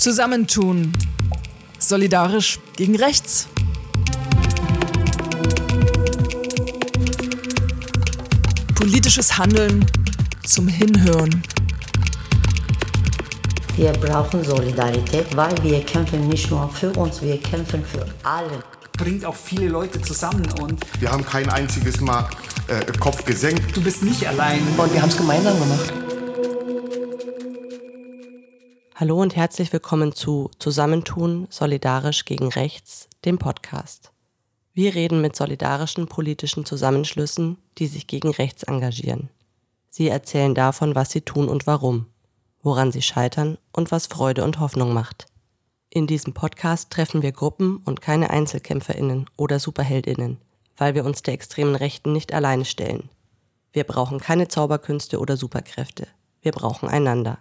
Zusammentun. Solidarisch gegen rechts. Politisches Handeln zum Hinhören. Wir brauchen Solidarität, weil wir kämpfen nicht nur für uns, wir kämpfen für alle. Bringt auch viele Leute zusammen und Wir haben kein einziges Mal äh, Kopf gesenkt. du bist nicht allein. Und wir haben es gemeinsam gemacht. Hallo und herzlich willkommen zu Zusammentun solidarisch gegen rechts, dem Podcast. Wir reden mit solidarischen politischen Zusammenschlüssen, die sich gegen rechts engagieren. Sie erzählen davon, was sie tun und warum, woran sie scheitern und was Freude und Hoffnung macht. In diesem Podcast treffen wir Gruppen und keine Einzelkämpferinnen oder Superheldinnen, weil wir uns der extremen Rechten nicht alleine stellen. Wir brauchen keine Zauberkünste oder Superkräfte. Wir brauchen einander.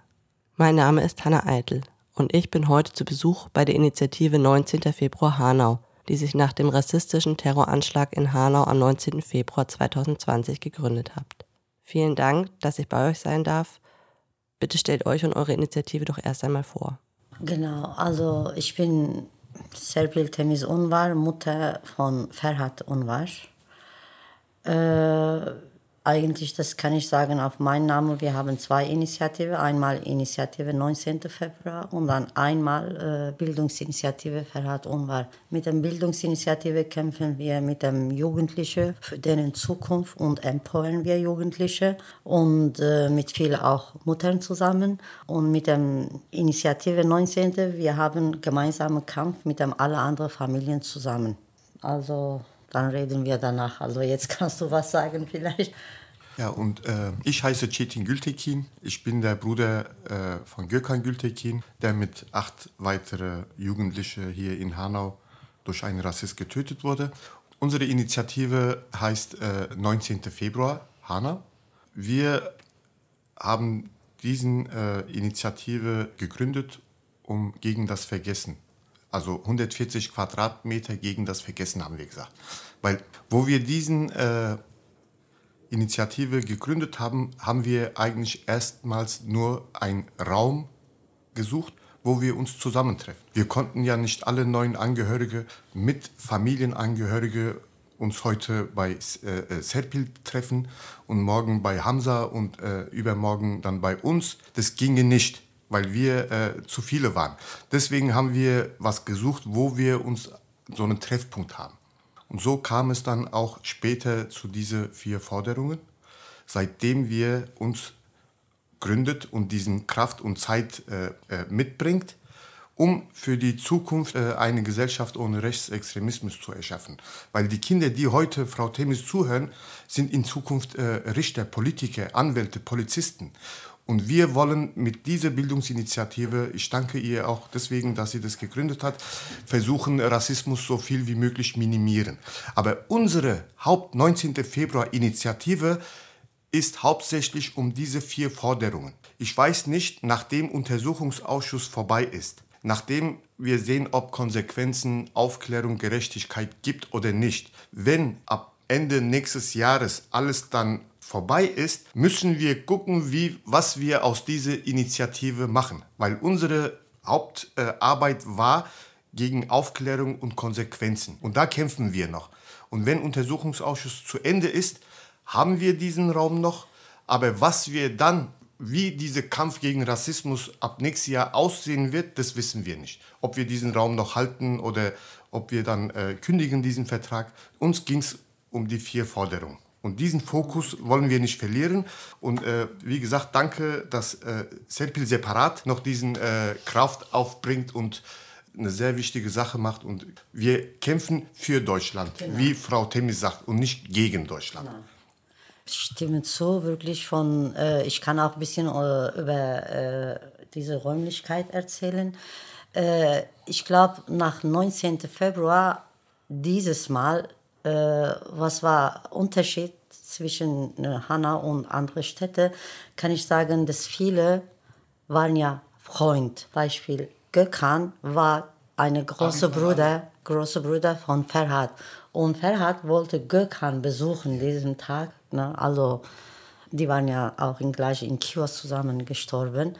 Mein Name ist Hanna Eitel und ich bin heute zu Besuch bei der Initiative 19. Februar Hanau, die sich nach dem rassistischen Terroranschlag in Hanau am 19. Februar 2020 gegründet hat. Vielen Dank, dass ich bei euch sein darf. Bitte stellt euch und eure Initiative doch erst einmal vor. Genau, also ich bin Serpil Temiz Unvar, Mutter von Ferhat Unvar. Äh, eigentlich, das kann ich sagen auf meinen Namen. Wir haben zwei Initiativen. Einmal Initiative 19. Februar und dann einmal äh, Bildungsinitiative Ferhat Unvar. Mit der Bildungsinitiative kämpfen wir mit dem Jugendlichen für deren Zukunft und empowern wir Jugendliche und äh, mit viel auch Muttern zusammen. Und mit der Initiative 19. wir haben gemeinsamen Kampf mit dem alle anderen Familien zusammen. Also dann reden wir danach. Also jetzt kannst du was sagen vielleicht. Ja, und äh, ich heiße Çetin Gültekin. Ich bin der Bruder äh, von Gökhan Gültekin, der mit acht weitere Jugendliche hier in Hanau durch einen Rassist getötet wurde. Unsere Initiative heißt äh, 19. Februar Hanau. Wir haben diesen äh, Initiative gegründet, um gegen das Vergessen also 140 Quadratmeter gegen das Vergessen, haben wir gesagt. Weil wo wir diesen äh, Initiative gegründet haben, haben wir eigentlich erstmals nur einen Raum gesucht, wo wir uns zusammentreffen. Wir konnten ja nicht alle neuen Angehörige mit Familienangehörige uns heute bei äh, Serpil treffen und morgen bei Hamza und äh, übermorgen dann bei uns. Das ginge nicht weil wir äh, zu viele waren. Deswegen haben wir was gesucht, wo wir uns so einen Treffpunkt haben. Und so kam es dann auch später zu diesen vier Forderungen, seitdem wir uns gründet und diesen Kraft und Zeit äh, äh, mitbringt, um für die Zukunft äh, eine Gesellschaft ohne Rechtsextremismus zu erschaffen. Weil die Kinder, die heute Frau Themis zuhören, sind in Zukunft äh, Richter, Politiker, Anwälte, Polizisten. Und wir wollen mit dieser Bildungsinitiative, ich danke ihr auch deswegen, dass sie das gegründet hat, versuchen, Rassismus so viel wie möglich minimieren. Aber unsere Haupt 19. Februar Initiative ist hauptsächlich um diese vier Forderungen. Ich weiß nicht, nachdem Untersuchungsausschuss vorbei ist, nachdem wir sehen, ob Konsequenzen, Aufklärung, Gerechtigkeit gibt oder nicht, wenn ab Ende nächstes Jahres alles dann vorbei ist, müssen wir gucken, wie, was wir aus dieser Initiative machen. Weil unsere Hauptarbeit war gegen Aufklärung und Konsequenzen. Und da kämpfen wir noch. Und wenn Untersuchungsausschuss zu Ende ist, haben wir diesen Raum noch. Aber was wir dann, wie dieser Kampf gegen Rassismus ab nächstes Jahr aussehen wird, das wissen wir nicht. Ob wir diesen Raum noch halten oder ob wir dann äh, kündigen diesen Vertrag. Uns ging es um die vier Forderungen. Und diesen Fokus wollen wir nicht verlieren. Und äh, wie gesagt, danke, dass äh, Serpil separat noch diesen äh, Kraft aufbringt und eine sehr wichtige Sache macht. Und wir kämpfen für Deutschland, genau. wie Frau Temis sagt, und nicht gegen Deutschland. Genau. Ich stimme zu, wirklich von, äh, ich kann auch ein bisschen äh, über äh, diese Räumlichkeit erzählen. ich glaube, nach 19. Februar dieses Mal äh, was war Unterschied zwischen äh, Hanau und anderen Städten, kann ich sagen, dass viele waren ja Freund. Beispiel Gökhan war eine große Bruder, große Bruder von Ferhat. Und Ferhat wollte Gökhan besuchen diesen Tag. Ne? Also die waren ja auch in, gleich in Kiosk zusammen gestorben.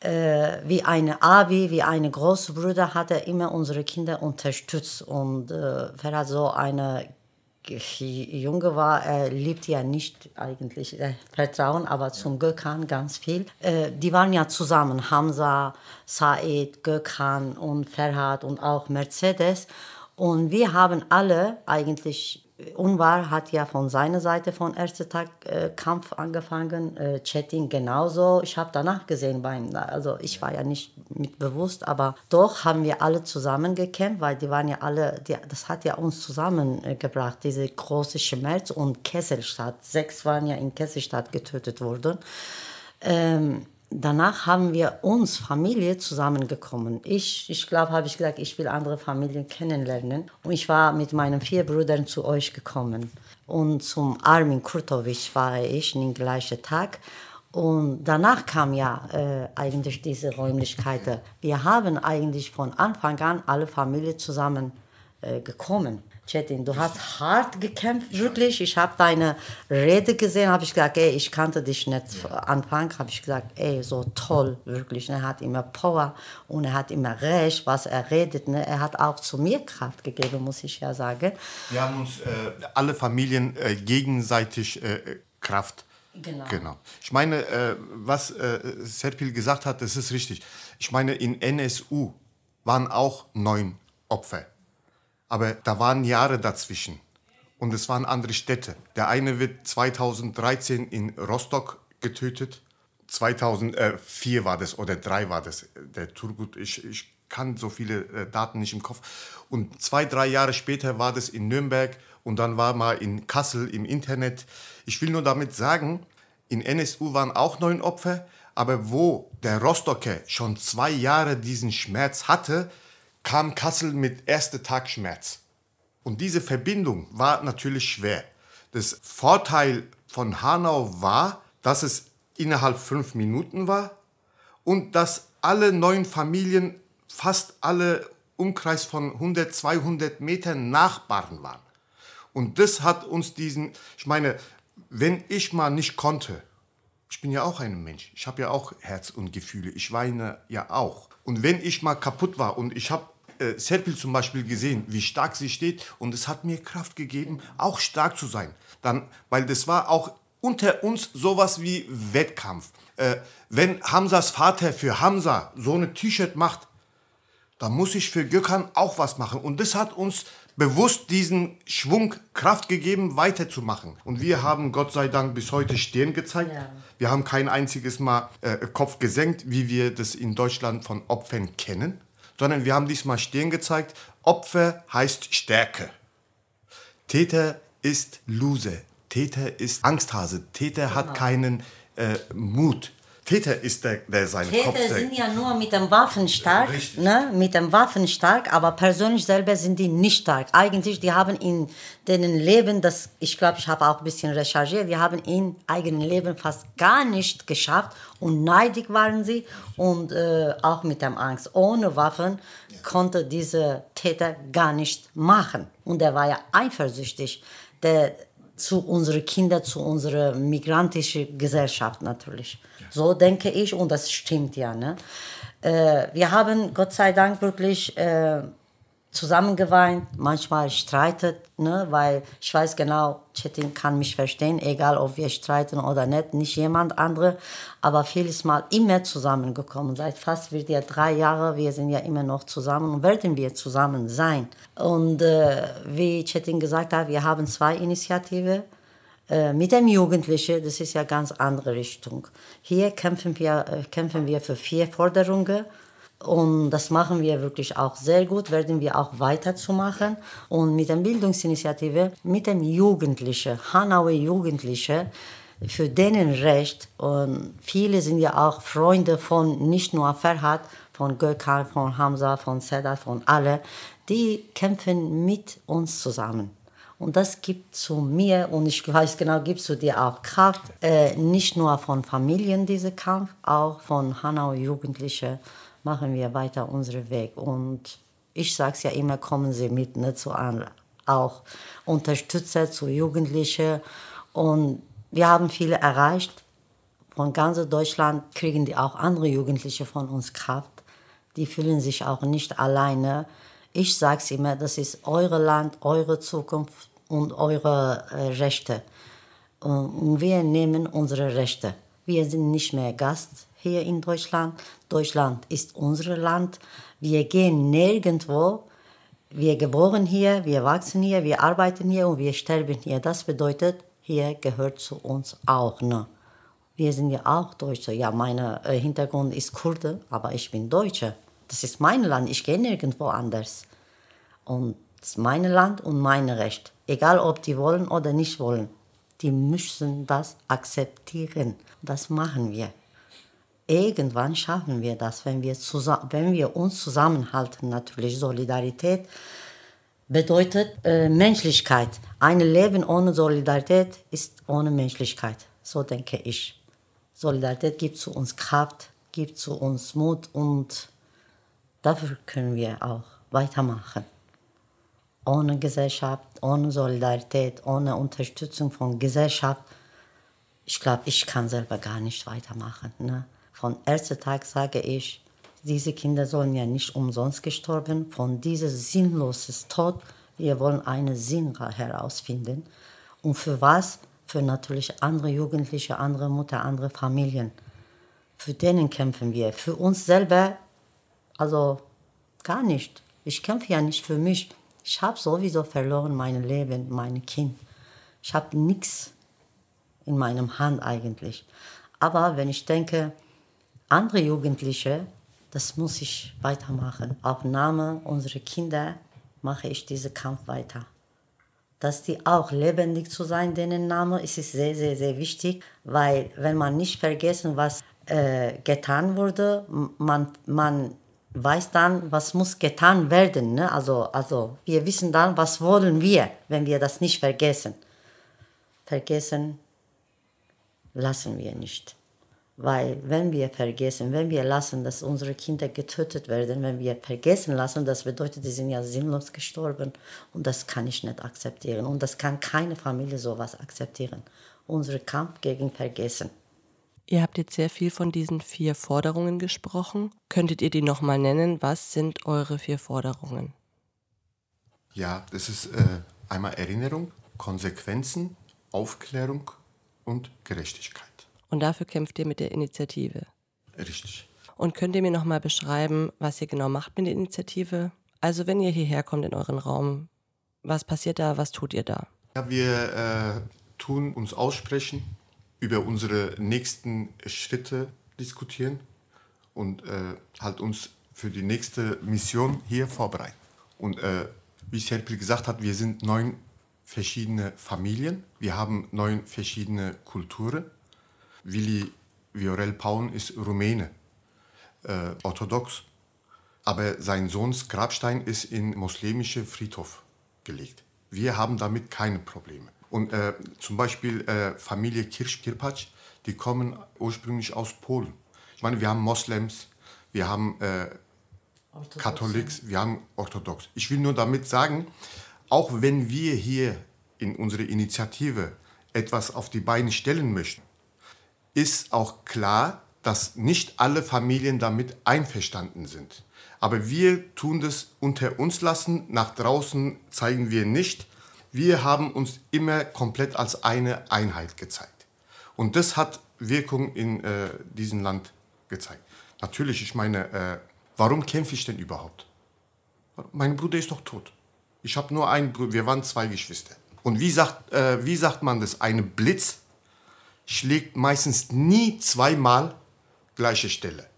Äh, wie eine Abi, wie eine große Bruder hat er immer unsere Kinder unterstützt und äh, Ferhat so eine Junge war, er liebt ja nicht eigentlich äh, Vertrauen, aber zum Gökhan ganz viel. Äh, die waren ja zusammen, Hamza, Said, Gökhan und Ferhat und auch Mercedes. Und wir haben alle eigentlich Unvar hat ja von seiner Seite von ersten Tag äh, Kampf angefangen, äh, Chatting genauso. Ich habe danach gesehen, beim, also ich war ja nicht mit bewusst, aber doch haben wir alle zusammen gekämpft, weil die waren ja alle, die, das hat ja uns zusammengebracht, diese große Schmerz und Kesselstadt. Sechs waren ja in Kesselstadt getötet worden. Ähm, danach haben wir uns Familie zusammengekommen. Ich, ich glaube, habe ich gesagt, ich will andere Familien kennenlernen. Und ich war mit meinen vier Brüdern zu euch gekommen. Und zum Armin Kurtovic war ich den gleichen Tag. Und danach kam ja äh, eigentlich diese Räumlichkeiten. Wir haben eigentlich von Anfang an alle Familien zusammen äh, gekommen. Chetin, du hast hart gekämpft, wirklich. Ich habe deine Rede gesehen, habe ich gesagt, ey, ich kannte dich nicht Anfang, habe ich gesagt, ey, so toll, wirklich. Er hat immer Power und er hat immer Recht, was er redet. Ne? Er hat auch zu mir Kraft gegeben, muss ich ja sagen. Wir haben uns äh, alle Familien äh, gegenseitig äh, Kraft. Genau. genau. Ich meine, äh, was äh, Serpil gesagt hat, das ist richtig. Ich meine, in NSU waren auch neun Opfer. Aber da waren Jahre dazwischen. Und es waren andere Städte. Der eine wird 2013 in Rostock getötet. 2004 war das oder 3 war das. Der Turgut, ich, ich kann so viele äh, Daten nicht im Kopf. Und zwei, drei Jahre später war das in Nürnberg und dann war mal in Kassel im Internet. Ich will nur damit sagen, in NSU waren auch neun Opfer, aber wo der Rostocker schon zwei Jahre diesen Schmerz hatte, kam Kassel mit erster Tag Schmerz. Und diese Verbindung war natürlich schwer. Das Vorteil von Hanau war, dass es innerhalb fünf Minuten war und dass alle neun Familien, fast alle Umkreis von 100, 200 Metern Nachbarn waren. Und das hat uns diesen, ich meine, wenn ich mal nicht konnte, ich bin ja auch ein Mensch, ich habe ja auch Herz und Gefühle, ich weine ja auch. Und wenn ich mal kaputt war und ich habe äh, Serpil zum Beispiel gesehen, wie stark sie steht und es hat mir Kraft gegeben, auch stark zu sein. Dann, weil das war auch unter uns sowas wie Wettkampf. Äh, wenn Hamzas Vater für Hamza so ein T-Shirt macht, dann muss ich für Gökhan auch was machen. Und das hat uns bewusst diesen Schwung, Kraft gegeben, weiterzumachen. Und wir haben Gott sei Dank bis heute Stirn gezeigt. Ja. Wir haben kein einziges Mal äh, Kopf gesenkt, wie wir das in Deutschland von Opfern kennen sondern wir haben diesmal stehen gezeigt, Opfer heißt Stärke. Täter ist Lose. Täter ist Angsthase. Täter genau. hat keinen äh, Mut. Täter ist der, der seinen Täter Kopf... Täter sind ja nur mit dem Waffen stark, ne? mit dem Waffen stark, aber persönlich selber sind die nicht stark. Eigentlich, die haben in denen Leben, das, ich glaube, ich habe auch ein bisschen recherchiert, die haben in eigenen Leben fast gar nicht geschafft und neidig waren sie und äh, auch mit dem Angst. Ohne Waffen konnte dieser Täter gar nicht machen. Und er war ja eifersüchtig. Der, zu unseren Kindern, zu unserer migrantischen Gesellschaft natürlich. So denke ich und das stimmt ja. Ne? Äh, wir haben Gott sei Dank wirklich äh, zusammen geweint, manchmal streitet, ne? weil ich weiß genau, Chetin kann mich verstehen, egal ob wir streiten oder nicht, nicht jemand andere, aber vieles Mal immer zusammengekommen. Seit fast wird ja drei Jahre, wir sind ja immer noch zusammen und werden wir zusammen sein. Und äh, wie Chetin gesagt hat, wir haben zwei Initiativen. Äh, mit dem Jugendlichen, das ist ja ganz andere Richtung. Hier kämpfen wir, äh, kämpfen wir für vier Forderungen und das machen wir wirklich auch sehr gut, werden wir auch weiterzumachen. Und mit der Bildungsinitiative, mit dem Jugendlichen, Hanauer Jugendliche, für denen Recht. Und viele sind ja auch Freunde von nicht nur Ferhat, von Gökhan, von Hamza, von Sedat, von alle. Die kämpfen mit uns zusammen. Und das gibt zu mir, und ich weiß genau, gibt zu dir auch Kraft, äh, nicht nur von Familien dieser Kampf, auch von Hanauer Jugendlichen machen wir weiter unseren Weg. Und ich sage es ja immer, kommen Sie mit ne, zu an, auch Unterstützer zu Jugendlichen. Und wir haben viele erreicht Von ganz Deutschland kriegen die auch andere Jugendliche von uns Kraft. Die fühlen sich auch nicht alleine. Ich sage es immer, das ist eure Land, eure Zukunft und eure äh, Rechte. Und wir nehmen unsere Rechte. Wir sind nicht mehr Gast hier in Deutschland. Deutschland ist unser Land. Wir gehen nirgendwo. Wir geboren hier, wir wachsen hier, wir arbeiten hier und wir sterben hier. Das bedeutet, hier gehört zu uns auch. Ne? Wir sind ja auch Deutsche. Ja, mein äh, Hintergrund ist Kurde, aber ich bin Deutsche. Das ist mein Land. Ich gehe nirgendwo anders. Und das ist mein Land und mein Recht. Egal, ob die wollen oder nicht wollen. Die müssen das akzeptieren. Das machen wir. Irgendwann schaffen wir das, wenn wir, zusammen, wenn wir uns zusammenhalten. Natürlich Solidarität bedeutet äh, Menschlichkeit. Ein Leben ohne Solidarität ist ohne Menschlichkeit. So denke ich. Solidarität gibt zu uns Kraft, gibt zu uns Mut und dafür können wir auch weitermachen. Ohne Gesellschaft, ohne Solidarität, ohne Unterstützung von Gesellschaft, ich glaube, ich kann selber gar nicht weitermachen. Ne? Von ersten Tag sage ich, diese Kinder sollen ja nicht umsonst gestorben. Von diesem sinnlosen Tod, wir wollen einen Sinn herausfinden. Und für was? Für natürlich andere Jugendliche, andere Mutter, andere Familien. Für denen kämpfen wir. Für uns selber, also gar nicht. Ich kämpfe ja nicht für mich. Ich habe sowieso verloren mein Leben, mein Kind. Ich habe nichts in meinem Hand eigentlich. Aber wenn ich denke, andere Jugendliche, das muss ich weitermachen. Auf Name unserer Kinder mache ich diesen Kampf weiter. Dass die auch lebendig zu sein, denen Name, ist es sehr, sehr, sehr wichtig, weil wenn man nicht vergessen, was äh, getan wurde, man, man weiß dann, was muss getan werden. Ne? Also, also wir wissen dann, was wollen wir, wenn wir das nicht vergessen. Vergessen lassen wir nicht. Weil wenn wir vergessen, wenn wir lassen, dass unsere Kinder getötet werden, wenn wir vergessen lassen, das bedeutet, die sind ja sinnlos gestorben. Und das kann ich nicht akzeptieren. Und das kann keine Familie sowas akzeptieren. Unser Kampf gegen Vergessen. Ihr habt jetzt sehr viel von diesen vier Forderungen gesprochen. Könntet ihr die nochmal nennen? Was sind eure vier Forderungen? Ja, das ist äh, einmal Erinnerung, Konsequenzen, Aufklärung und Gerechtigkeit. Und dafür kämpft ihr mit der Initiative. Richtig. Und könnt ihr mir nochmal beschreiben, was ihr genau macht mit der Initiative? Also wenn ihr hierher kommt in euren Raum, was passiert da, was tut ihr da? Ja, wir äh, tun uns aussprechen, über unsere nächsten Schritte diskutieren und äh, halt uns für die nächste Mission hier vorbereiten. Und äh, wie Serpil gesagt hat, wir sind neun verschiedene Familien, wir haben neun verschiedene Kulturen Willi Viorel Paun ist Rumäne, äh, orthodox. Aber sein Sohns Grabstein ist in muslimische Friedhof gelegt. Wir haben damit keine Probleme. Und äh, zum Beispiel äh, Familie Kirsch-Kirpatsch, die kommen ursprünglich aus Polen. Ich meine, wir haben Moslems, wir haben äh, Katholiks, wir haben Orthodox. Ich will nur damit sagen, auch wenn wir hier in unserer Initiative etwas auf die Beine stellen möchten, ist auch klar, dass nicht alle Familien damit einverstanden sind. Aber wir tun das unter uns lassen, nach draußen zeigen wir nicht. Wir haben uns immer komplett als eine Einheit gezeigt. Und das hat Wirkung in äh, diesem Land gezeigt. Natürlich, ich meine, äh, warum kämpfe ich denn überhaupt? Mein Bruder ist doch tot. Ich habe nur einen Bruder, wir waren zwei Geschwister. Und wie sagt, äh, wie sagt man das? Ein Blitz schlägt meistens nie zweimal gleiche Stelle.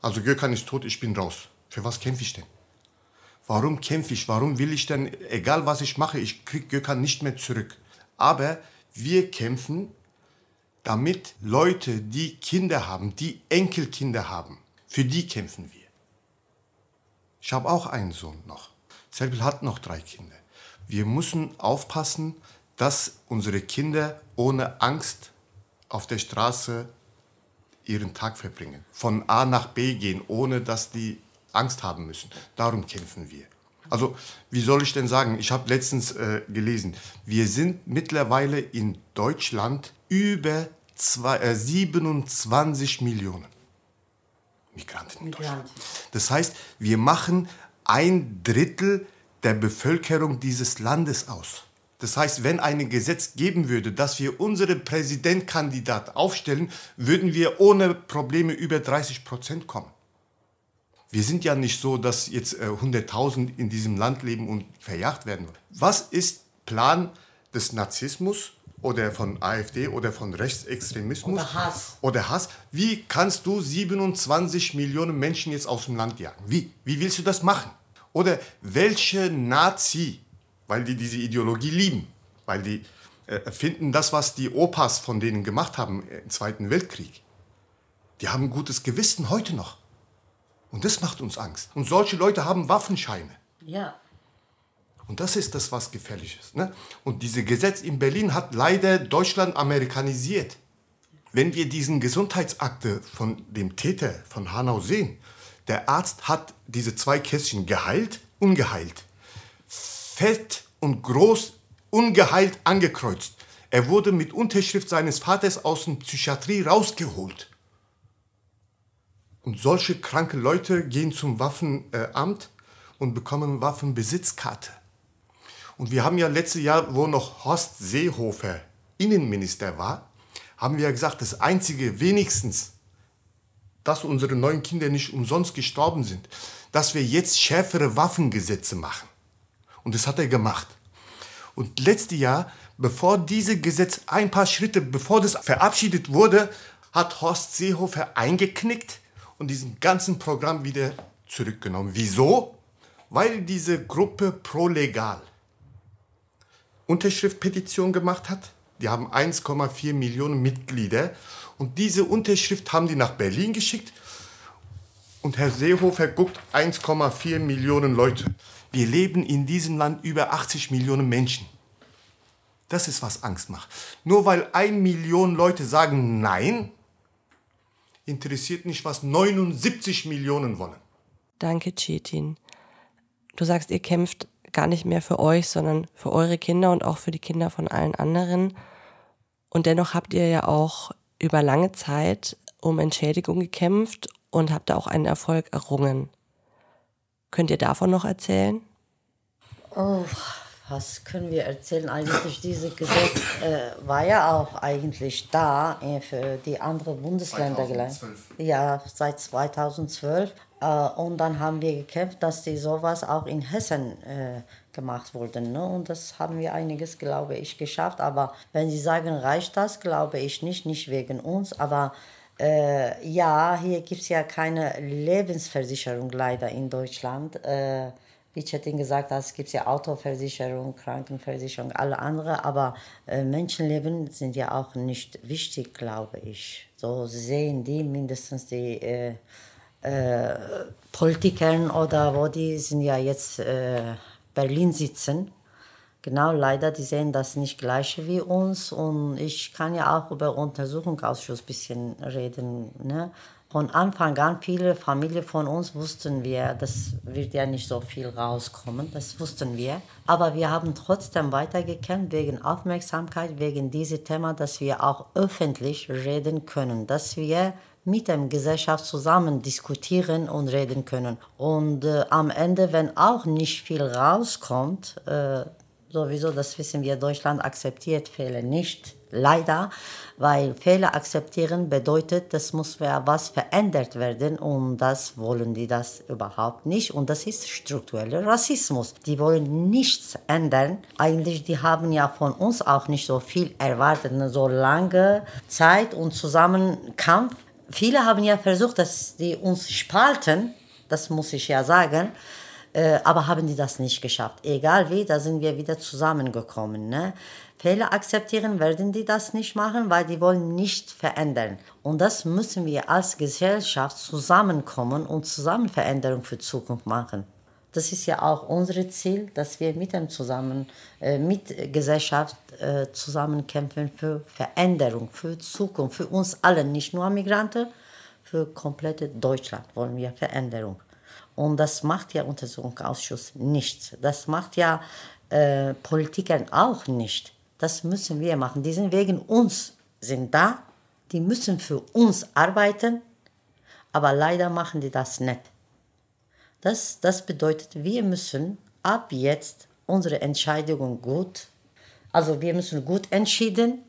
Also Gökhan ist tot, ich bin raus. Für was kämpfe ich denn? Warum kämpfe ich? Warum will ich denn, egal was ich mache, ich kriege Gökhan nicht mehr zurück. Aber wir kämpfen, damit Leute, die Kinder haben, die Enkelkinder haben, für die kämpfen wir. Ich habe auch einen Sohn noch. Serbil hat noch drei Kinder. Wir müssen aufpassen, dass unsere Kinder ohne Angst auf der Straße ihren Tag verbringen, von A nach B gehen, ohne dass die Angst haben müssen. Darum kämpfen wir. Also, wie soll ich denn sagen? Ich habe letztens äh, gelesen, wir sind mittlerweile in Deutschland über zwei, äh, 27 Millionen Migranten in Deutschland. Migranten. Das heißt, wir machen ein Drittel der Bevölkerung dieses Landes aus. Das heißt, wenn ein Gesetz geben würde, dass wir unseren Präsidentkandidat aufstellen, würden wir ohne Probleme über 30 Prozent kommen. Wir sind ja nicht so, dass jetzt äh, 100.000 in diesem Land leben und verjagt werden. Was ist Plan des Narzissmus oder von AfD oder von Rechtsextremismus? Oder Hass. Oder Hass. Wie kannst du 27 Millionen Menschen jetzt aus dem Land jagen? Wie? Wie willst du das machen? Oder welche Nazi, weil die diese Ideologie lieben, weil die äh, finden das, was die Opas von denen gemacht haben im Zweiten Weltkrieg, die haben ein gutes Gewissen heute noch. Und das macht uns Angst. Und solche Leute haben Waffenscheine. Ja, Und das ist das, was gefährlich ist. Ne? Und dieses Gesetz in Berlin hat leider Deutschland amerikanisiert. Wenn wir diesen Gesundheitsakte von dem Täter von Hanau sehen, der Arzt hat diese zwei Kästchen geheilt, ungeheilt, fett und groß, ungeheilt angekreuzt. Er wurde mit Unterschrift seines Vaters aus der Psychiatrie rausgeholt. Und solche kranke Leute gehen zum Waffenamt und bekommen Waffenbesitzkarte. Und wir haben ja letztes Jahr, wo noch Horst Seehofer Innenminister war, haben wir gesagt, das Einzige wenigstens, dass unsere neuen Kinder nicht umsonst gestorben sind, dass wir jetzt schärfere Waffengesetze machen. Und das hat er gemacht. Und letztes Jahr, bevor dieses Gesetz ein paar Schritte, bevor das verabschiedet wurde, hat Horst Seehofer eingeknickt und diesen ganzen Programm wieder zurückgenommen. Wieso? Weil diese Gruppe Prolegal Unterschriftpetition gemacht hat. Die haben 1,4 Millionen Mitglieder und diese Unterschrift haben die nach Berlin geschickt und Herr Seehofer guckt 1,4 Millionen Leute. Wir leben in diesem Land über 80 Millionen Menschen. Das ist, was Angst macht. Nur weil ein Million Leute sagen Nein, interessiert nicht, was 79 Millionen wollen. Danke, Chetin. Du sagst, ihr kämpft gar nicht mehr für euch, sondern für eure Kinder und auch für die Kinder von allen anderen. Und dennoch habt ihr ja auch über lange Zeit um Entschädigung gekämpft und habt da auch einen Erfolg errungen. Könnt ihr davon noch erzählen? Oh, was können wir erzählen? Eigentlich dieses Gesetz äh, war ja auch eigentlich da äh, für die anderen Bundesländer. gleich. 2012. Ja, seit 2012. Äh, und dann haben wir gekämpft, dass die sowas auch in Hessen äh, gemacht wurde. Ne? Und das haben wir einiges, glaube ich, geschafft. Aber wenn Sie sagen, reicht das, glaube ich nicht, nicht wegen uns. Aber äh, ja, hier gibt es ja keine Lebensversicherung leider in Deutschland. Äh, wie Chetin gesagt hat, es gibt ja Autoversicherung, Krankenversicherung, alle andere, aber äh, Menschenleben sind ja auch nicht wichtig, glaube ich. So sehen die mindestens die äh, äh, Politikern oder wo die sind ja jetzt äh, Berlin sitzen. Genau, leider, die sehen das nicht gleiche wie uns und ich kann ja auch über Untersuchungsausschuss ein bisschen reden. Ne? Von Anfang an, viele Familien von uns wussten wir, das wird ja nicht so viel rauskommen, das wussten wir. Aber wir haben trotzdem weitergekämpft wegen Aufmerksamkeit, wegen diesem Thema, dass wir auch öffentlich reden können, dass wir mit der Gesellschaft zusammen diskutieren und reden können. Und äh, am Ende, wenn auch nicht viel rauskommt, äh, sowieso, das wissen wir, Deutschland akzeptiert Fehler nicht, leider, weil Fehler akzeptieren bedeutet, das muss was verändert werden und das wollen die das überhaupt nicht und das ist struktureller Rassismus. Die wollen nichts ändern. Eigentlich, die haben ja von uns auch nicht so viel erwartet, ne, so lange Zeit und Zusammenkampf. Viele haben ja versucht, dass die uns spalten, das muss ich ja sagen. Äh, aber haben die das nicht geschafft. Egal wie, da sind wir wieder zusammengekommen. Ne? Fehler akzeptieren werden die das nicht machen, weil die wollen nicht verändern. Und das müssen wir als Gesellschaft zusammenkommen und zusammen Veränderung für Zukunft machen. Das ist ja auch unser Ziel, dass wir mit dem zusammen, äh, mit Gesellschaft äh, zusammen kämpfen für Veränderung, für Zukunft, für uns alle, nicht nur Migranten, für komplette Deutschland wollen wir Veränderung. Und das macht ja Untersuchungsausschuss nicht. Das macht ja äh, Politikern auch nicht. Das müssen wir machen. Die sind wegen uns sind da die müssen für uns arbeiten, aber leider machen die das nicht. Das, das bedeutet, wir müssen ab jetzt unsere Entscheidungen gut, also wir müssen gut entschieden,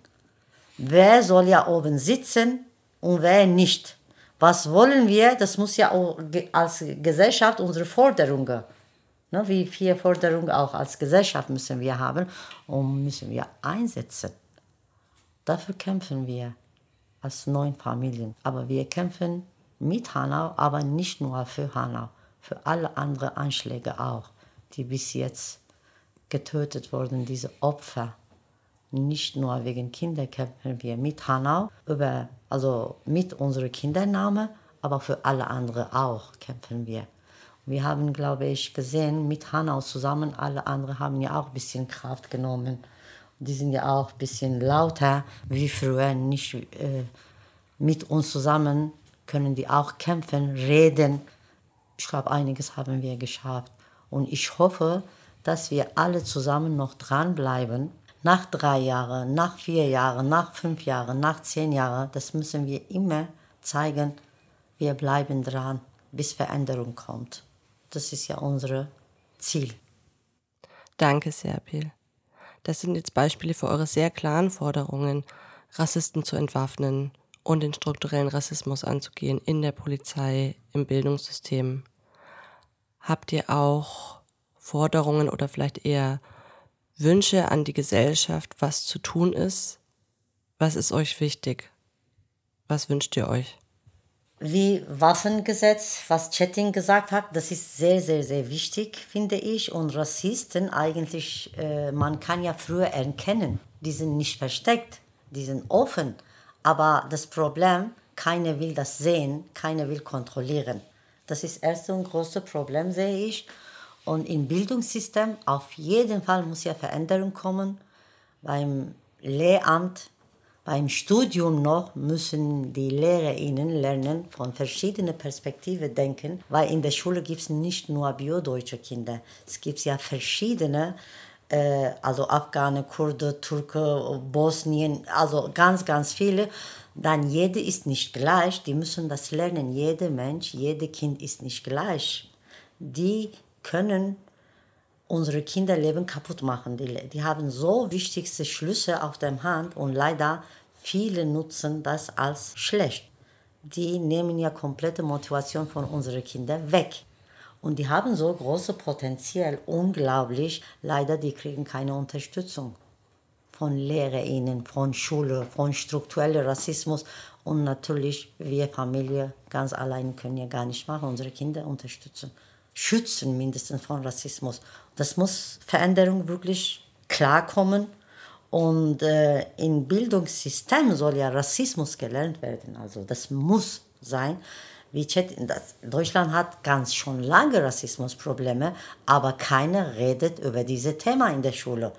wer soll ja oben sitzen und wer nicht. Was wollen wir? Das muss ja auch als Gesellschaft unsere Forderungen, ne, wie vier Forderungen auch als Gesellschaft müssen wir haben und müssen wir einsetzen. Dafür kämpfen wir als neun Familien. Aber wir kämpfen mit Hanau, aber nicht nur für Hanau, für alle anderen Anschläge auch, die bis jetzt getötet wurden, diese Opfer. Nicht nur wegen Kinder kämpfen wir mit Hanau, über, also mit unserer Kindername, aber für alle anderen auch kämpfen wir. Wir haben, glaube ich, gesehen, mit Hanau zusammen, alle anderen haben ja auch ein bisschen Kraft genommen. Die sind ja auch ein bisschen lauter wie früher, nicht äh, mit uns zusammen können die auch kämpfen, reden. Ich glaube, einiges haben wir geschafft. Und ich hoffe, dass wir alle zusammen noch dranbleiben. Nach drei Jahren, nach vier Jahren, nach fünf Jahren, nach zehn Jahren, das müssen wir immer zeigen, wir bleiben dran, bis Veränderung kommt. Das ist ja unser Ziel. Danke, Serpil. Das sind jetzt Beispiele für eure sehr klaren Forderungen, Rassisten zu entwaffnen und den strukturellen Rassismus anzugehen in der Polizei, im Bildungssystem. Habt ihr auch Forderungen oder vielleicht eher Wünsche an die Gesellschaft, was zu tun ist? Was ist euch wichtig? Was wünscht ihr euch? Wie Waffengesetz, was Chatting gesagt hat, das ist sehr, sehr, sehr wichtig, finde ich. Und Rassisten eigentlich, äh, man kann ja früher erkennen, die sind nicht versteckt, die sind offen. Aber das Problem, keiner will das sehen, keiner will kontrollieren. Das ist erst ein großes Problem, sehe ich. Und im Bildungssystem auf jeden Fall muss ja Veränderung kommen. Beim Lehramt, beim Studium noch müssen die LehrerInnen lernen, von verschiedenen Perspektiven denken, weil in der Schule gibt es nicht nur biodeutsche Kinder. Es gibt ja verschiedene, äh, also Afghane, Kurde, Türke, Bosnien, also ganz, ganz viele. Dann jeder ist nicht gleich, die müssen das lernen. Jeder Mensch, jedes Kind ist nicht gleich. Die können unsere Kinderleben kaputt machen. Die, die haben so wichtigste Schlüsse auf der Hand und leider viele nutzen das als schlecht. Die nehmen ja komplette Motivation von unseren Kindern weg. Und die haben so große Potenzial, unglaublich. Leider, die kriegen keine Unterstützung von LehrerInnen, von Schule, von strukturellem Rassismus. Und natürlich, wir Familie ganz allein können ja gar nicht machen, unsere Kinder unterstützen schützen, mindestens von Rassismus. Das muss Veränderung wirklich klarkommen. Und äh, im Bildungssystem soll ja Rassismus gelernt werden. Also das muss sein. Wie Chat, das, Deutschland hat ganz schon lange Rassismusprobleme, aber keiner redet über diese Thema in der Schule.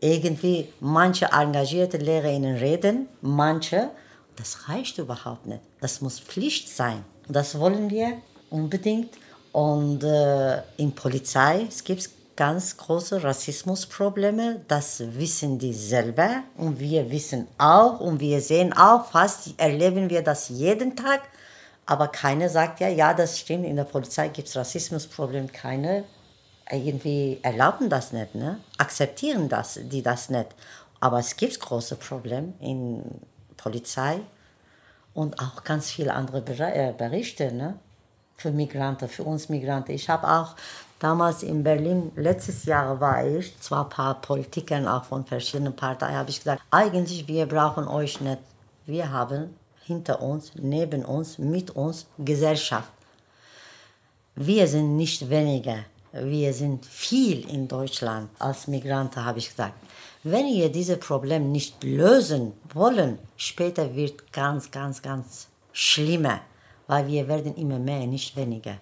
Irgendwie manche engagierte Lehrerinnen reden, manche. Das reicht überhaupt nicht. Das muss Pflicht sein. Das wollen wir unbedingt. Und äh, in Polizei es gibt ganz große Rassismusprobleme. Das wissen die selber und wir wissen auch und wir sehen auch, fast erleben wir das jeden Tag. Aber keiner sagt ja, ja, das stimmt, in der Polizei gibt es Rassismusprobleme. Keine irgendwie erlauben das nicht, ne? akzeptieren das, die das nicht. Aber es gibt große Probleme in Polizei und auch ganz viele andere äh, Berichte. Ne? Für Migranten, für uns Migranten. Ich habe auch damals in Berlin, letztes Jahr war ich, zwar ein paar Politikern auch von verschiedenen Parteien, habe ich gesagt, eigentlich wir brauchen euch nicht. Wir haben hinter uns, neben uns, mit uns Gesellschaft. Wir sind nicht weniger, wir sind viel in Deutschland als Migranten, habe ich gesagt. Wenn ihr dieses Problem nicht lösen wollen, später wird ganz, ganz, ganz schlimmer weil wir werden immer mehr, nicht weniger.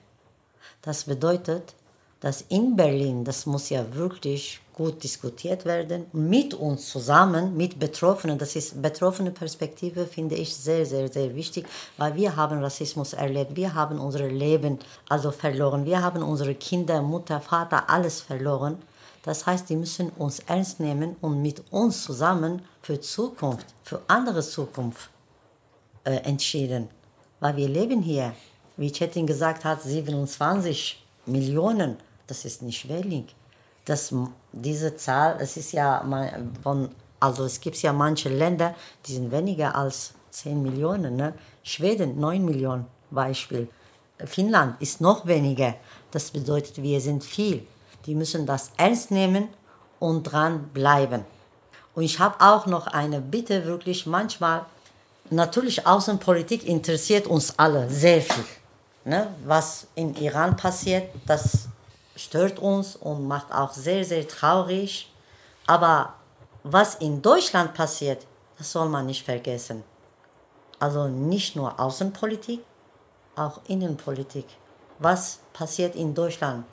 Das bedeutet, dass in Berlin, das muss ja wirklich gut diskutiert werden, mit uns zusammen, mit Betroffenen, das ist betroffene Perspektive, finde ich sehr, sehr, sehr wichtig, weil wir haben Rassismus erlebt, wir haben unser Leben also verloren, wir haben unsere Kinder, Mutter, Vater, alles verloren. Das heißt, die müssen uns ernst nehmen und mit uns zusammen für Zukunft, für andere Zukunft äh, entschieden. Weil wir leben hier, wie Chetin gesagt hat, 27 Millionen. Das ist nicht wenig. Das, diese Zahl, es ist ja von, also es gibt ja manche Länder, die sind weniger als 10 Millionen. Ne? Schweden 9 Millionen Beispiel. Finnland ist noch weniger. Das bedeutet, wir sind viel. Die müssen das ernst nehmen und dran bleiben. Und ich habe auch noch eine Bitte, wirklich manchmal, natürlich Außenpolitik interessiert uns alle sehr viel. Ne? Was in Iran passiert, das stört uns und macht auch sehr, sehr traurig. Aber was in Deutschland passiert, das soll man nicht vergessen. Also nicht nur Außenpolitik, auch Innenpolitik. Was passiert in Deutschland?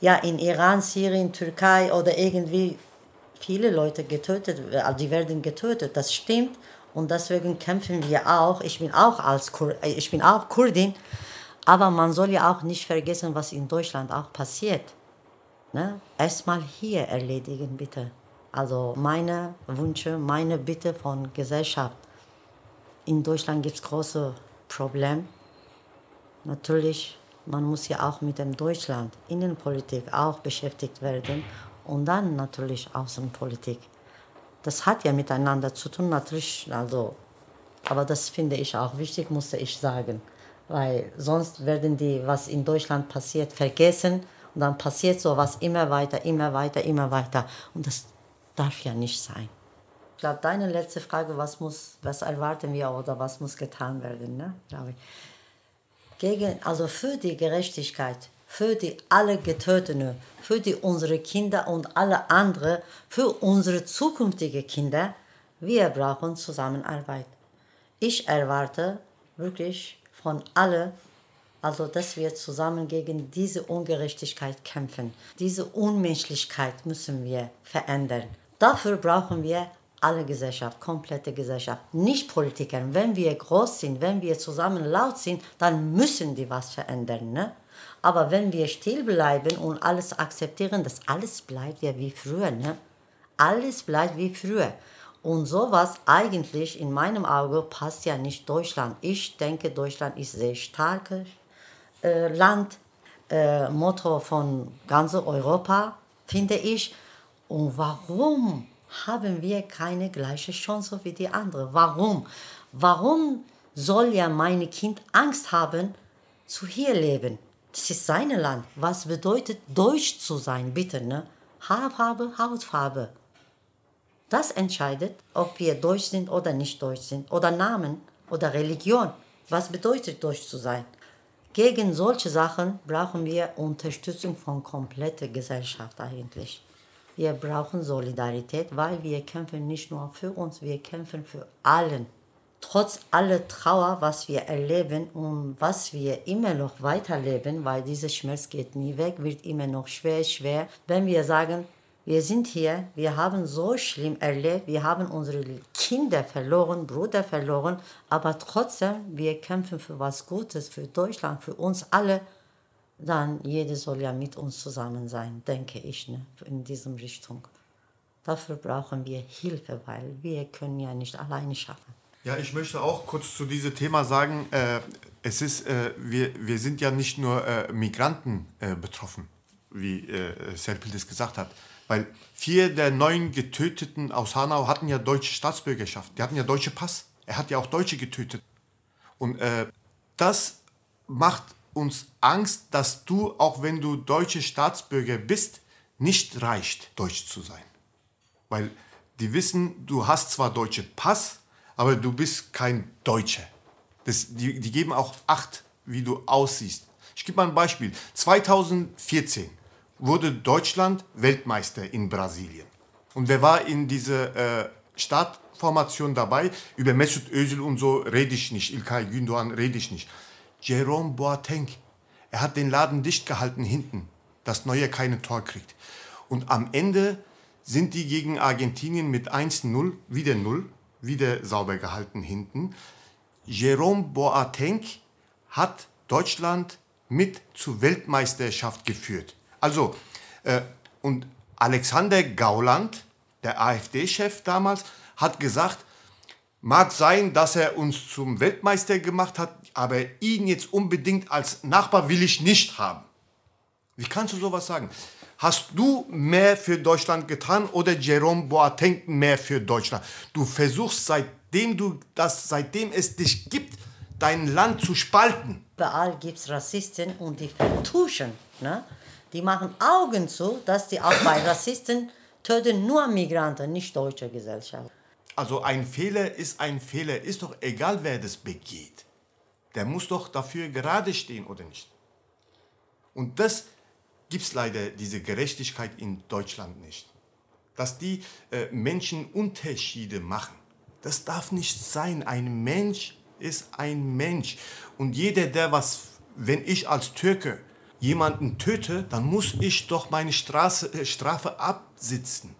Ja, in Iran, Syrien, Türkei oder irgendwie viele Leute getötet, äh, die werden getötet, das stimmt. Und deswegen kämpfen wir auch. Ich bin auch, als Kur äh, ich bin auch Kurdin. Aber man soll ja auch nicht vergessen, was in Deutschland auch passiert. Ne? Erstmal hier erledigen, bitte. Also meine Wünsche, meine Bitte von Gesellschaft. In Deutschland gibt es große Probleme natürlich, man muss ja auch mit dem Deutschland, Innenpolitik auch beschäftigt werden und dann natürlich Außenpolitik. Das hat ja miteinander zu tun, natürlich, also, aber das finde ich auch wichtig, musste ich sagen. Weil sonst werden die, was in Deutschland passiert, vergessen und dann passiert so was immer weiter, immer weiter, immer weiter. Und das darf ja nicht sein. Ich glaube, deine letzte Frage, was, muss, was erwarten wir oder was muss getan werden, ne? gegen, also für die Gerechtigkeit, für die alle Getöteten, für die unsere Kinder und alle anderen, für unsere zukünftigen Kinder, wir brauchen Zusammenarbeit. Ich erwarte wirklich von allen, also dass wir zusammen gegen diese Ungerechtigkeit kämpfen. Diese Unmenschlichkeit müssen wir verändern. Dafür brauchen wir alle Gesellschaft, komplette Gesellschaft, nicht Politiker. Wenn wir groß sind, wenn wir zusammen laut sind, dann müssen die was verändern. Ne? Aber wenn wir still bleiben und alles akzeptieren, das alles bleibt ja wie früher. Ne? Alles bleibt wie früher. Und sowas eigentlich in meinem Auge passt ja nicht Deutschland. Ich denke, Deutschland ist ein sehr starkes äh, Land, äh, Motto von ganz Europa, finde ich. Und warum haben wir keine gleiche Chance wie die anderen. Warum? Warum soll ja mein Kind Angst haben, zu hier leben? Das ist sein Land. Was bedeutet deutsch zu sein, bitte, ne? Haarfarbe, Hautfarbe. Das entscheidet, ob wir deutsch sind oder nicht deutsch sind. Oder Namen oder Religion. Was bedeutet deutsch zu sein? Gegen solche Sachen brauchen wir Unterstützung von kompletter Gesellschaft eigentlich. Wir brauchen Solidarität, weil wir kämpfen nicht nur für uns, wir kämpfen für allen. Trotz aller Trauer, was wir erleben und was wir immer noch weiterleben, weil dieser Schmerz geht nie weg, wird immer noch schwer, schwer. Wenn wir sagen, wir sind hier, wir haben so schlimm erlebt, wir haben unsere Kinder verloren, Brüder verloren, aber trotzdem, wir kämpfen für was Gutes, für Deutschland, für uns alle dann jeder soll ja mit uns zusammen sein, denke ich, ne, in diesem Richtung. Dafür brauchen wir Hilfe, weil wir können ja nicht alleine schaffen. Ja, ich möchte auch kurz zu diesem Thema sagen, äh, es ist, äh, wir, wir sind ja nicht nur äh, Migranten äh, betroffen, wie äh, Serpil das gesagt hat, weil vier der neun Getöteten aus Hanau hatten ja deutsche Staatsbürgerschaft, die hatten ja deutsche Pass, er hat ja auch Deutsche getötet. Und äh, das macht uns Angst, dass du, auch wenn du deutsche Staatsbürger bist, nicht reicht, deutsch zu sein. Weil die wissen, du hast zwar deutsche Pass, aber du bist kein Deutscher. Das, die, die geben auch Acht, wie du aussiehst. Ich gebe mal ein Beispiel. 2014 wurde Deutschland Weltmeister in Brasilien. Und wer war in dieser äh, Startformation dabei? Über Mesut Özil und so rede ich nicht. Ilkay Gündoğan rede ich nicht. Jerome Boateng. Er hat den Laden dicht gehalten hinten, dass Neuer keine Tor kriegt. Und am Ende sind die gegen Argentinien mit 1-0, wieder 0, wieder sauber gehalten hinten. Jerome Boateng hat Deutschland mit zur Weltmeisterschaft geführt. Also, äh, und Alexander Gauland, der AfD-Chef damals, hat gesagt, Mag sein, dass er uns zum Weltmeister gemacht hat, aber ihn jetzt unbedingt als Nachbar will ich nicht haben. Wie kannst du sowas sagen? Hast du mehr für Deutschland getan oder Jerome Boateng mehr für Deutschland? Du versuchst seitdem du das, seitdem es dich gibt, dein Land zu spalten. Überall gibt es Rassisten und die vertuschen. Ne? Die machen Augen zu, dass die auch bei Rassisten töten nur Migranten, nicht deutsche Gesellschaft. Also ein Fehler ist ein Fehler, ist doch egal, wer das begeht. Der muss doch dafür gerade stehen oder nicht. Und das gibt es leider, diese Gerechtigkeit in Deutschland nicht. Dass die äh, Menschen Unterschiede machen. Das darf nicht sein. Ein Mensch ist ein Mensch. Und jeder, der was, wenn ich als Türke jemanden töte, dann muss ich doch meine Straße, äh, Strafe absitzen.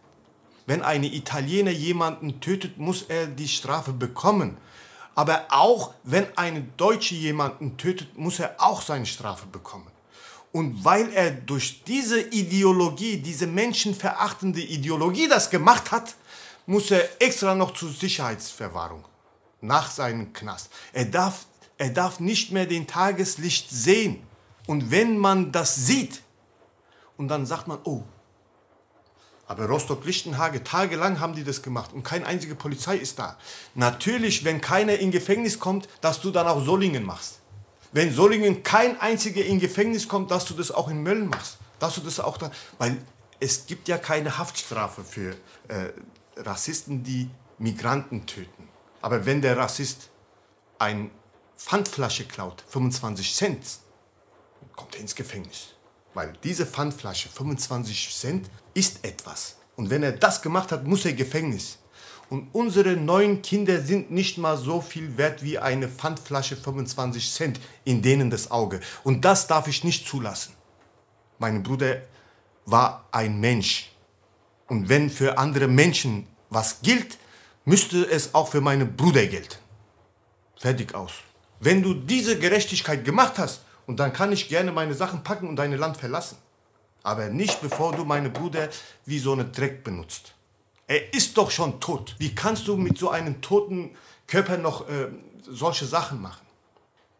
Wenn ein Italiener jemanden tötet, muss er die Strafe bekommen. Aber auch wenn ein Deutscher jemanden tötet, muss er auch seine Strafe bekommen. Und weil er durch diese Ideologie, diese menschenverachtende Ideologie das gemacht hat, muss er extra noch zur Sicherheitsverwahrung nach seinem Knast. Er darf, er darf nicht mehr den Tageslicht sehen. Und wenn man das sieht, und dann sagt man, oh, aber Rostock-Lichtenhage, tagelang haben die das gemacht und keine einzige Polizei ist da. Natürlich, wenn keiner in Gefängnis kommt, dass du dann auch Solingen machst. Wenn Solingen kein einziger in Gefängnis kommt, dass du das auch in Mölln machst. Dass du das auch da, weil es gibt ja keine Haftstrafe für äh, Rassisten, die Migranten töten. Aber wenn der Rassist eine Pfandflasche klaut, 25 Cent, kommt er ins Gefängnis. Weil diese Pfandflasche, 25 Cent, ist etwas. Und wenn er das gemacht hat, muss er Gefängnis. Und unsere neuen Kinder sind nicht mal so viel wert wie eine Pfandflasche 25 Cent in denen das Auge. Und das darf ich nicht zulassen. Mein Bruder war ein Mensch. Und wenn für andere Menschen was gilt, müsste es auch für meinen Bruder gelten. Fertig aus. Wenn du diese Gerechtigkeit gemacht hast, und dann kann ich gerne meine Sachen packen und dein Land verlassen. Aber nicht bevor du meinen Bruder wie so eine Dreck benutzt. Er ist doch schon tot. Wie kannst du mit so einem toten Körper noch äh, solche Sachen machen?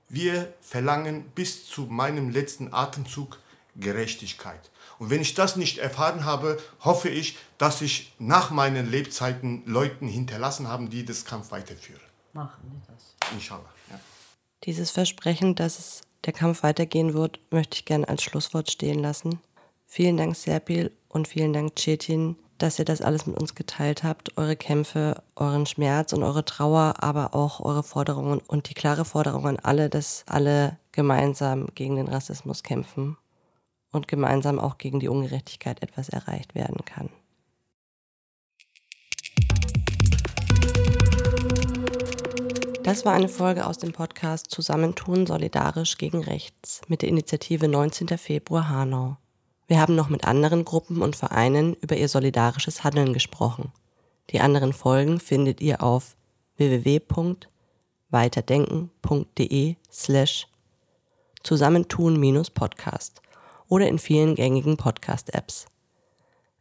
Wir verlangen bis zu meinem letzten Atemzug Gerechtigkeit. Und wenn ich das nicht erfahren habe, hoffe ich, dass ich nach meinen Lebzeiten Leuten hinterlassen habe, die das Kampf weiterführen. Machen wir das. Inshallah. Ja. Dieses Versprechen, dass es der Kampf weitergehen wird, möchte ich gerne als Schlusswort stehen lassen. Vielen Dank, Serpil, und vielen Dank, Cetin, dass ihr das alles mit uns geteilt habt, eure Kämpfe, euren Schmerz und eure Trauer, aber auch eure Forderungen und die klare Forderung an alle, dass alle gemeinsam gegen den Rassismus kämpfen und gemeinsam auch gegen die Ungerechtigkeit etwas erreicht werden kann. Das war eine Folge aus dem Podcast Zusammentun solidarisch gegen rechts mit der Initiative 19. Februar Hanau. Wir haben noch mit anderen Gruppen und Vereinen über ihr solidarisches Handeln gesprochen. Die anderen Folgen findet ihr auf www.weiterdenken.de slash zusammentun-podcast oder in vielen gängigen Podcast-Apps.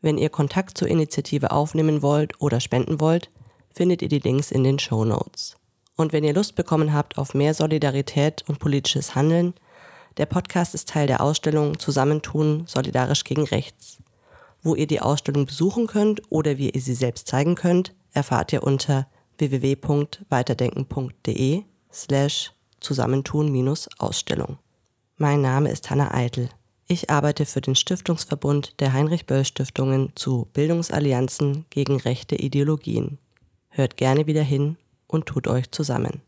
Wenn ihr Kontakt zur Initiative aufnehmen wollt oder spenden wollt, findet ihr die Links in den Show Notes. Und wenn ihr Lust bekommen habt auf mehr Solidarität und politisches Handeln, der Podcast ist Teil der Ausstellung Zusammentun solidarisch gegen rechts. Wo ihr die Ausstellung besuchen könnt oder wie ihr sie selbst zeigen könnt, erfahrt ihr unter www.weiterdenken.de slash Zusammentun-Ausstellung. Mein Name ist Hanna Eitel. Ich arbeite für den Stiftungsverbund der Heinrich-Böll-Stiftungen zu Bildungsallianzen gegen rechte Ideologien. Hört gerne wieder hin und tut euch zusammen.